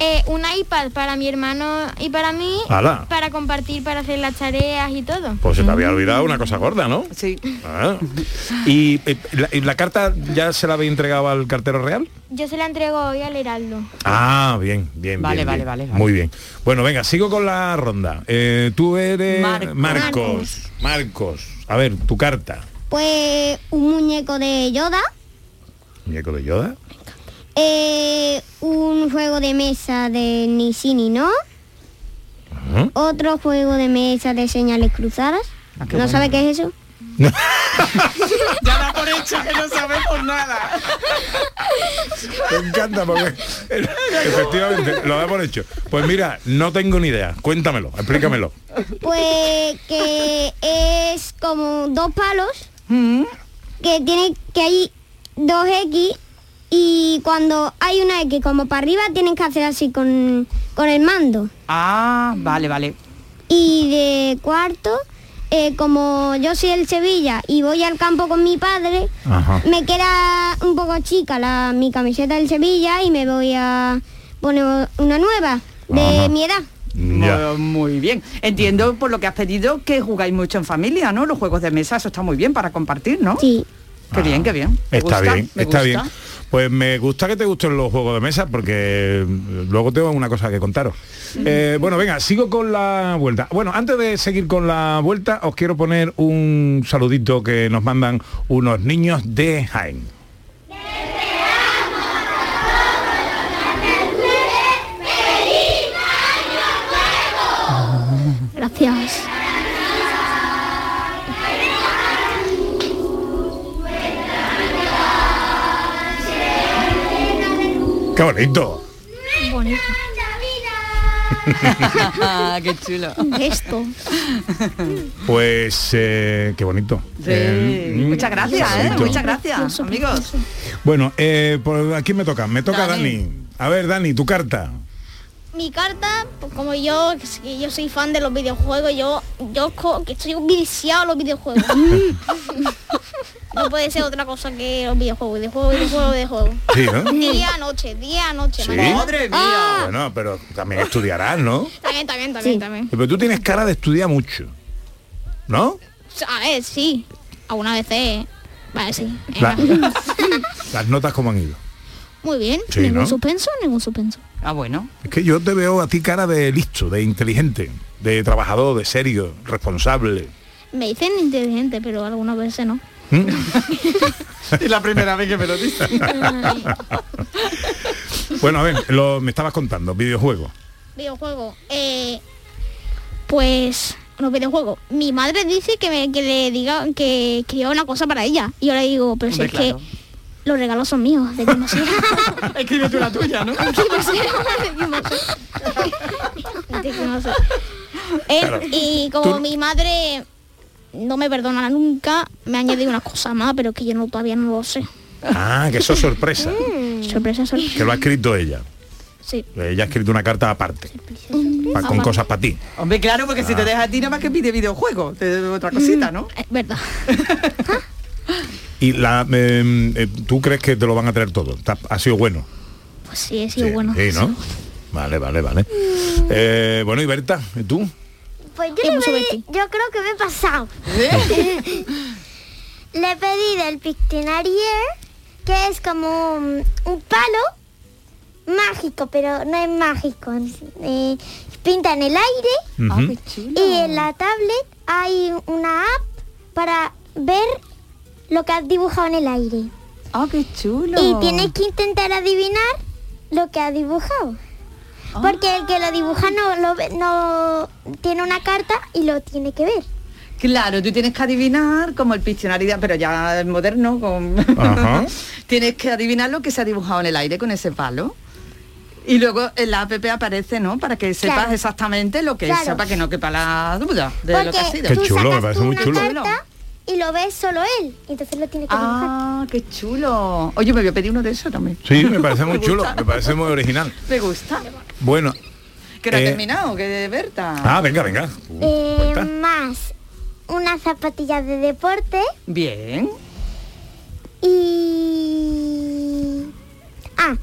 Eh, un iPad para mi hermano y para mí, Ala. para compartir, para hacer las tareas y todo. Pues se te había olvidado una cosa gorda, ¿no? Sí. Ah. ¿Y, eh, la, y la carta ya se la había entregado al cartero real? Yo se la entrego hoy al Heraldo. Ah, bien, bien, Vale, bien, vale, bien. vale, vale. Muy bien. Bueno, venga, sigo con la ronda. Eh, tú eres Marcos. Marcos. Marcos. A ver, tu carta. Pues un muñeco de Yoda, Muñeco de Yoda. Eh, un juego de mesa de ni sí ni no, otro juego de mesa de señales cruzadas. Ah, ¿No bueno. sabe qué es eso? ya da por hecho que no sabemos nada. Me encanta porque efectivamente lo da por hecho. Pues mira, no tengo ni idea. Cuéntamelo, explícamelo. Pues que es como dos palos que tiene que hay dos X y cuando hay una X como para arriba tienen que hacer así con, con el mando. Ah, vale, vale. Y de cuarto, eh, como yo soy el Sevilla y voy al campo con mi padre, Ajá. me queda un poco chica la, mi camiseta del Sevilla y me voy a poner una nueva de Ajá. mi edad. Ya. Muy, bien. Entiendo por lo que has pedido que jugáis mucho en familia, ¿no? Los juegos de mesa, eso está muy bien para compartir, ¿no? Sí. Qué bien, qué bien. Me Está gusta, bien, me está gusta. bien. Pues me gusta que te gusten los juegos de mesa porque mm, luego tengo una cosa que contaros. Eh, bueno, venga, sigo con la vuelta. Bueno, antes de seguir con la vuelta, os quiero poner un saludito que nos mandan unos niños de Jaén. ¡Qué bonito! Bonito. qué chulo. Esto. Pues eh, qué bonito. Eh, mm, Muchas gracias, ¿eh? bonito. Muchas gracias, amigos. Bueno, eh, por aquí me toca, me toca Dani. Dani. A ver, Dani, tu carta. Mi carta, pues como yo, yo soy fan de los videojuegos, yo, yo que estoy viciado a los videojuegos. no puede ser otra cosa que los videojuegos, videojuegos, videojuegos, videojuegos. Sí, ¿no? Día, noche, día, noche. Sí. madre. Ah, Bueno, pero también estudiarás, ¿no? también, también, también, también. Pero tú tienes cara de estudiar mucho. ¿No? A ver, sí. Algunas veces, vale, sí. La-. Las notas como han ido. Muy bien. Sí, ningún ¿no? suspenso, ningún suspenso. Ah, bueno. Es que yo te veo a ti cara de listo, de inteligente, de trabajador, de serio, responsable. Me dicen inteligente, pero algunas veces no. Es la primera vez que me lo dicen. Bueno, a ver, lo, me estabas contando, videojuegos. Videojuego. Eh, pues los videojuegos. Mi madre dice que, me, que le diga que escriba una cosa para ella. Y yo le digo, pero si es claro. que los regalos son míos, de. Escribe tú la tuya, ¿no? De. Eh. Y como Tú- mi madre no me perdona nunca, me ha añadido una cosa más, pero que yo no todavía no lo sé. Ah, que eso es sorpresa. Sorpresa, sorpresa. Que lo ha escrito ella. Sí. Ella ha escrito una carta aparte, pa- con cosas para ti. Hombre, claro, porque si te Ah. deja a ti nada más que pide videojuegos, te doy otra cosita, ¿no? Es verdad. Y la, eh, eh, tú crees que te lo van a traer todo. Ha sido bueno. Pues sí, he sido bueno. Sí, ¿no? Vale, vale, vale. Eh, bueno, y Berta, ¿y tú? Pues yo, le pedí- yo creo que me he pasado. le pedí del Pictionary que es como un, un palo mágico, pero no es mágico. Eh, pinta en el aire y en la tablet hay una app para ver lo que has dibujado en el aire. ¡Ah, qué chulo! Y tienes que intentar adivinar lo que has dibujado. Porque el que lo dibuja no, lo ve- no tiene una carta y lo tiene que ver. Claro, tú tienes que adivinar como el Pictionary, pero ya es moderno, con... Tienes que adivinar lo que se ha dibujado en el aire con ese palo. Y luego en la app aparece, ¿no? Para que sepas Claro. exactamente lo que Claro. es, para que no quepa la duda de lo que ha sido. tú sacas tú una carta y lo ves solo él. Y entonces lo tiene que dibujar. Ah, qué chulo. Oye, me voy a pedir uno de esos también. Sí, me parece muy chulo, me parece muy original. Me gusta. Bueno. Que no ha eh, terminado, que de Berta. Ah, venga, venga. Eh, más unas zapatillas de deporte Bien. y... Ah,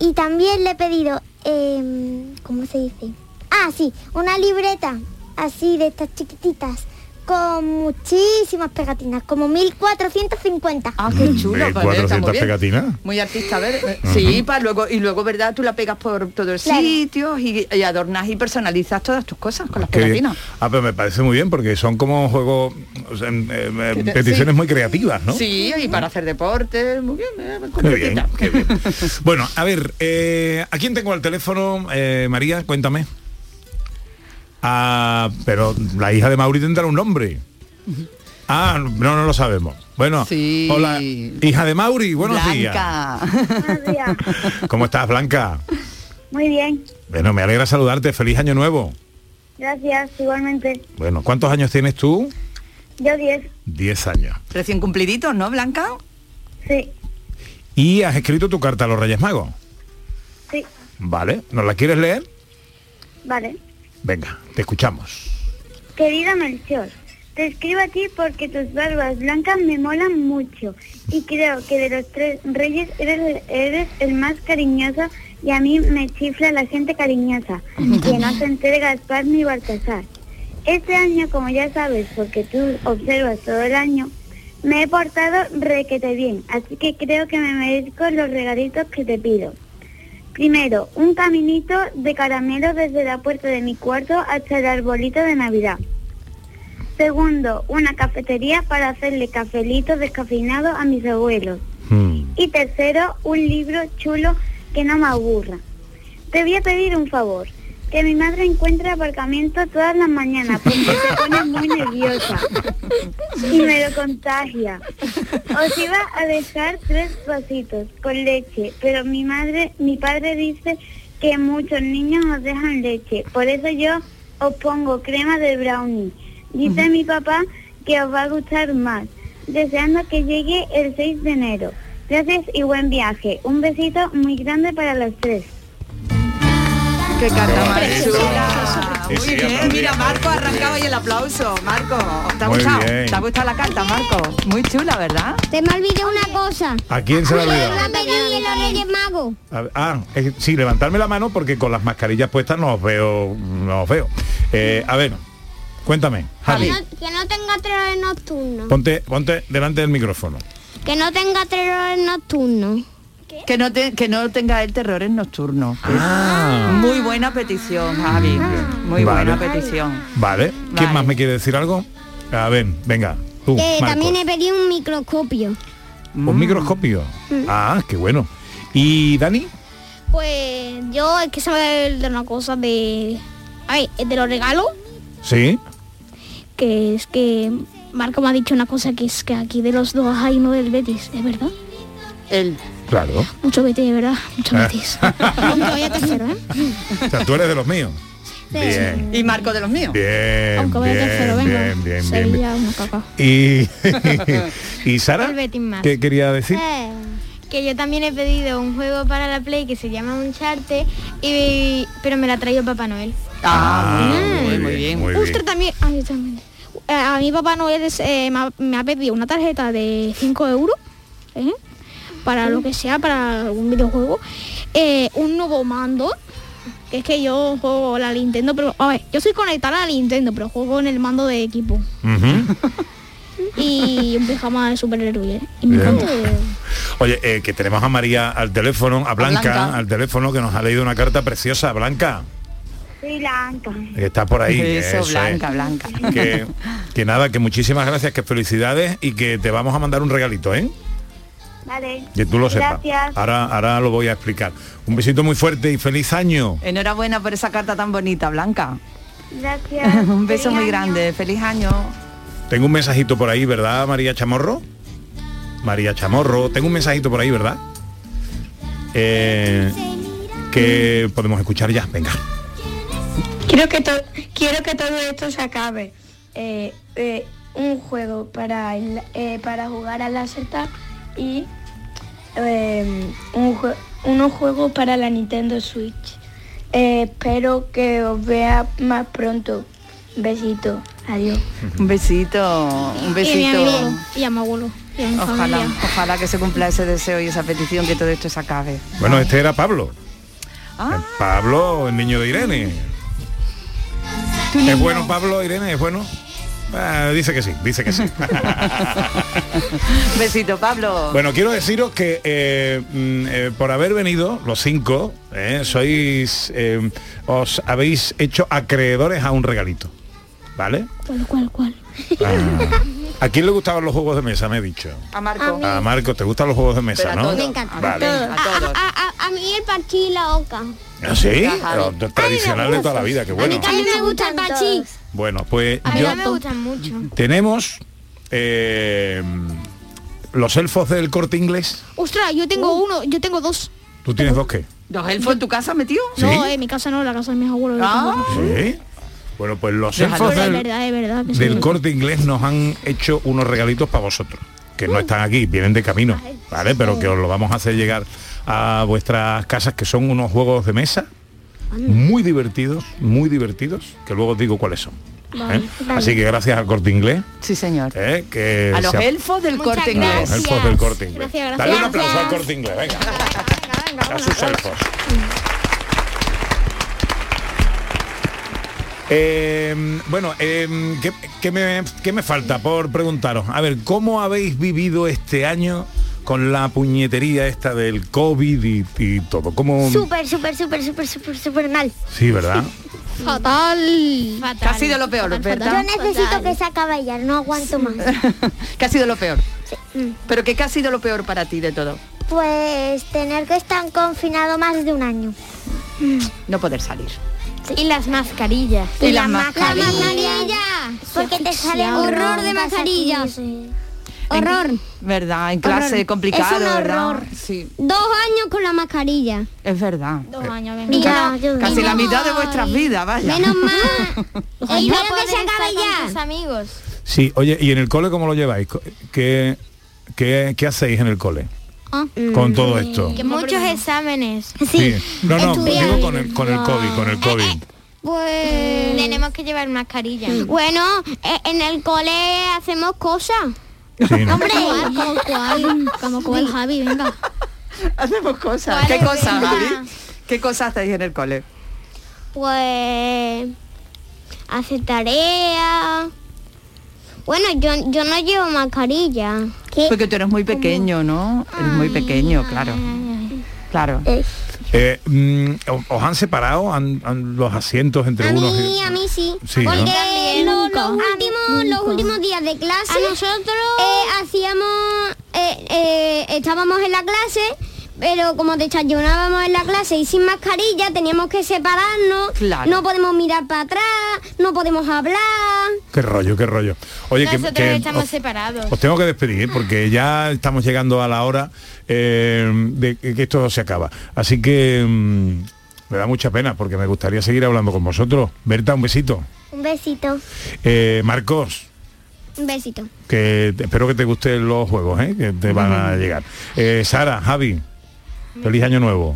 y también le he pedido, em, ¿cómo se dice? Ah, sí, una libreta así de estas chiquititas con muchísimas pegatinas, como 1450. Ah, qué chulo. Está muy 400 bien. pegatinas. Muy artista, a ver. eh, Ujú. Sí, para luego, y luego, ¿verdad? Tú la pegas por todo el Claro. sitio y, y adornas y personalizas todas tus cosas con las Qué bien. pegatinas. Ah, pero me parece muy bien porque son como juegos, o sea, em, em, te- peticiones sí. muy creativas, ¿no? Sí, y para hacer deporte, muy bien. eh, Qué bien, completita. qué bien. Bueno, a ver, eh, ¿a quién tengo al teléfono? Eh, María, cuéntame. Ah, pero la hija de Mauri tendrá un nombre. Ah, no, no lo sabemos. Bueno, Sí. hola, hija de Mauri, buenos días. Blanca. ¿Cómo estás, Blanca? Muy bien, Bueno, me alegra saludarte. Feliz año nuevo. gracias, igualmente. Bueno, ¿cuántos años tienes tú? Yo 10, 10 años. Recién cumpliditos, ¿no, Blanca? sí, ¿Y has escrito tu carta a los Reyes Magos? sí, Vale, ¿nos la quieres leer? vale. Venga, te escuchamos. Querida Melchor, te escribo a ti porque tus barbas blancas me molan mucho y creo que de los tres reyes eres, el más cariñoso y a mí me chifla la gente cariñosa, que no se entere Gaspar ni Baltasar. Este año, como ya sabes, porque tú observas todo el año, me he portado requete bien, así que creo que me merezco los regalitos que te pido. Primero, un caminito de caramelo desde la puerta de mi cuarto hasta el arbolito de Navidad. Segundo, una cafetería para hacerle cafelitos descafeinados a mis abuelos. Y tercero, un libro chulo que no me aburra. Te voy a pedir un favor, que mi madre encuentre aparcamiento todas las mañanas porque se pone muy nerviosa y me lo contagia. Os iba a dejar tres vasitos con leche, pero mi madre, mi padre dice que muchos niños os dejan leche, por eso yo os pongo crema de brownie. Dice mi papá que os va a gustar más, deseando que llegue el 6 de enero. Gracias y buen viaje. Un besito muy grande para los tres. Chula. Sí, Muy sí, bien, mira. Marco arrancaba ahí el aplauso. Marco, ¿te ha gustado? ¿Te ha gustado la carta, Marco? Muy chula, ¿verdad? Te me olvidé una cosa. ¿A quién se le ha olvidado? La pedí en los Reyes Magos. A ver, Ah, eh, sí, levantarme la mano porque con las mascarillas puestas no os veo, no os veo. Eh, a ver, cuéntame, Javi. que no tenga terrores nocturnos. Ponte, ponte delante del micrófono. Que no tenga terrores nocturnos. Que no, te- que no tenga el terror en nocturno. Ah. Muy buena petición, Javi. Muy Vale. buena petición. Vale. ¿Quién Vale. más me quiere decir algo? A ver, venga, tú, que Marcos. también he pedido un microscopio. Un microscopio. Mm. Ah, qué bueno. ¿Y Dani? Pues yo es que saber de una cosa de... Ay, de los regalos, Sí. que es que Marco me ha dicho una cosa que es que aquí de los dos hay uno del Betis, ¿es verdad? El Claro. Mucho Betis, de verdad, mucho Ah. Betis. Vaya tercero, ¿eh? O sea, tú eres de los míos. Bien. Y Marco de los míos. Bien, Aunque tercero, bien, venga. bien, bien, bien, Sería bien. una caca. Y, y Sara. ¿qué quería decir? Que yo también he pedido un juego para la Play que se llama Uncharted, y, pero me la ha traído Papá Noel. Ah, muy bien, muy bien. muy bien. también, ay, yo también. Eh, A mi Papá Noel es, eh, me, ha, me ha pedido una tarjeta de 5 euros ¿eh? Para lo que sea, para algún videojuego, eh, un nuevo mando, que es que yo juego la Nintendo, pero a ver, yo soy conectada a la Nintendo, pero juego en el mando de equipo. Y un pijama de superhéroe. Y me Bien. encanta. Oye, eh, que tenemos a María al teléfono, a Blanca, Blanca. al teléfono, que nos ha leído una carta preciosa. Blanca, Soy Blanca. que está por ahí. Eso, es. Blanca, Blanca. Que, que nada, que muchísimas gracias, que felicidades y que te vamos a mandar un regalito, ¿eh? Vale. Que tú lo sepas. Gracias. Ahora, ahora lo voy a explicar. Un besito muy fuerte y feliz año. Enhorabuena por esa carta tan bonita, Blanca. Gracias. un beso Feliz muy año. grande. Feliz año. Tengo un mensajito por ahí, ¿verdad, María Chamorro? María Chamorro, tengo un mensajito por ahí, ¿verdad? Eh, que podemos escuchar ya, venga. Quiero que, to- quiero que todo esto se acabe. Eh, eh, un juego para, el- eh, para jugar a la seta y eh, un jue- unos juegos para la Nintendo Switch. Eh, espero que os vea más pronto. Besito. Adiós. Un besito, un Y besito. y a mi abuelo, y a mi Ojalá, familia. ojalá que se cumpla ese deseo y esa petición, que todo esto se acabe. Bueno, este era Pablo. Ah. Pablo, el niño de Irene. ¿Es bueno Pablo, Irene? ¿Es bueno? Ah, dice que sí, dice que sí. Besito, Pablo. Bueno, quiero deciros que eh, mm, eh, por haber venido, los cinco, eh, sois, os habéis hecho acreedores a un regalito. ¿Vale? ¿Cuál, cuál, cuál? Ah. ¿A quién le gustaban los juegos de mesa? Me he dicho. A Marco. A Marco, ¿te gustan los juegos de mesa, no? Me encanta. Vale. A, a- a mí el parchí y la oca. ¿Ah, sí? Pero Tradicional de toda la vida, qué bueno. A mí me gusta el parchí. Bueno, pues A mí yo- no me gustan mucho. tenemos eh, los elfos del corte inglés. Ostras, yo tengo uno, yo tengo dos. ¿Tú tienes dos qué? ¿Dos elfos en tu casa metido? ¿Sí? No, en mi casa no, la casa de mis abuelos. Ah. Sí. Bueno, pues los elfos del, verdad, verdad. sí. corte inglés nos han hecho unos regalitos para vosotros, que no están aquí, vienen de camino, ¿vale? Pero que os lo vamos a hacer llegar a vuestras casas, que son unos juegos de mesa muy divertidos, muy divertidos, que luego os digo cuáles son. ¿eh? Vale. Así que gracias al corte inglés. Sí, señor. ¿eh? que A los elfos del Muchas corte a los inglés. elfos del corte inglés. Gracias, Dale un gracias. aplauso al corte inglés, venga. A sus elfos. Eh, bueno, eh, ¿qué, qué me, qué me falta por preguntaros? A ver, ¿cómo habéis vivido este año con la puñetería esta del COVID y, y todo? ¿Cómo? Súper, súper, súper, súper, súper, súper mal. Sí, ¿verdad? Fatal. ¿Qué ha sido lo peor, Yo Berta? necesito que se acabe ya, no aguanto más. ¿Qué ha sido lo peor? ¿Pero qué, qué ha sido lo peor para ti de todo? Pues tener que estar confinado más de un año. No poder salir. Y las mascarillas. Y las mascarillas. Porque te sale Horror de mascarillas. Horror. ¿Verdad? En clase Horror. complicado, Es un ¿verdad? Sí, Dos años con la mascarilla. es verdad. Dos años, venga. ya, Casi la mitad de vuestras vidas, vaya. Menos mal. Espero no que se acabe con ya. tus amigos. Sí, oye, ¿y en el cole cómo lo lleváis? ¿Qué, qué, qué hacéis en el cole? Con todo esto. Que muchos exámenes. Sí. No, no, digo con el, con el COVID, con el COVID. Pues tenemos que llevar mascarilla. Bueno, eh, en el cole hacemos cosas. Sí, ¿no? Hombre, como cuál, como cuál, Javi, venga. Hacemos cosas. ¿Cuál ¿Qué cosas? Javi? ¿Qué cosas hacéis en el cole? Pues hace tarea. Bueno, yo, yo no llevo mascarilla. Porque tú eres muy pequeño, ¿no? Eres muy pequeño, claro. Claro. Eh, mm, ¿o- ¿Os han separado han- han los asientos entre A unos mí, y a mí sí. Sí, ¿no? Porque También, lo- nunca. los, últimos, los últimos días de clase A nosotros- eh, hacíamos, eh, eh, estábamos en la clase, pero como desayunábamos en la clase y sin mascarilla teníamos que separarnos, Claro. no podemos mirar para atrás, no podemos hablar. Qué rollo, qué rollo. Oye, que, Nosotros que estamos os, separados. os tengo que despedir ¿eh? porque ya estamos llegando a la hora eh, de que esto se acaba. Así que mm, me da mucha pena porque me gustaría seguir hablando con vosotros. Berta, un besito. Un besito, Eh, Marcos, un besito. que espero que te gusten los juegos, ¿eh? que te van a llegar. Eh, Sara, Javi, feliz año nuevo.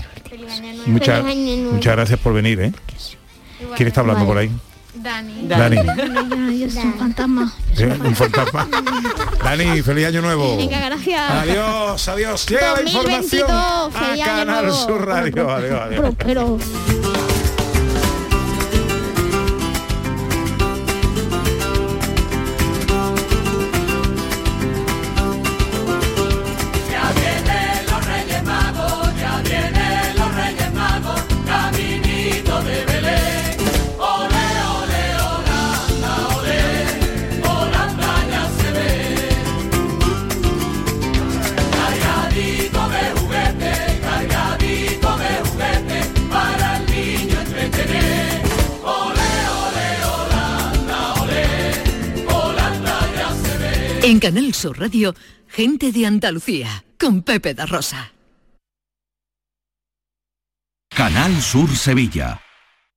Muchas, Feliz año nuevo. muchas gracias por venir, ¿eh? ¿Quién está hablando por ahí? Dani. Dani. Dani. Yo soy un fantasma. Sí, un fantasma. Dani, feliz año nuevo. Venga, gracias. Adiós, adiós. Llega la 2022, información a feliz año Canal nuevo. Sur Radio. Adiós, adiós. Pero, En Canal Sur Radio, gente de Andalucía, con Pepe da Rosa. Canal Sur Sevilla.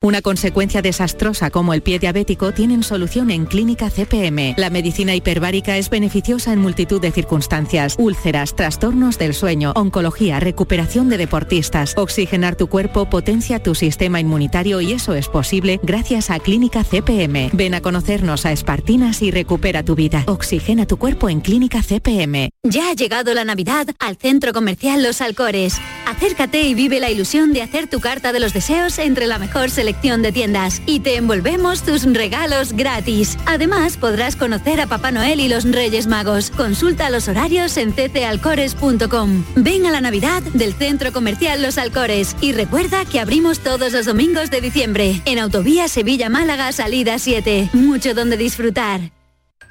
Una consecuencia desastrosa como el pie diabético tienen solución en Clínica CPM. La medicina hiperbárica es beneficiosa en multitud de circunstancias. Úlceras, trastornos del sueño, oncología, recuperación de deportistas. Oxigenar tu cuerpo potencia tu sistema inmunitario y eso es posible gracias a Clínica CPM. Ven a conocernos a Espartinas y recupera tu vida. Oxigena tu cuerpo en Clínica CPM. Ya ha llegado la Navidad al Centro Comercial Los Alcores. Acércate y vive la ilusión de hacer tu carta de los deseos entre la mejor selección de tiendas y te envolvemos tus regalos gratis. Además, podrás conocer a Papá Noel y los Reyes Magos. Consulta los horarios en ccalcores.com. Ven a la Navidad del Centro Comercial Los Alcores y recuerda que abrimos todos los domingos de diciembre en Autovía Sevilla-Málaga, salida 7. Mucho donde disfrutar.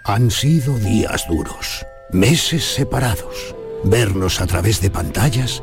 Han sido días duros, meses separados, vernos a través de pantallas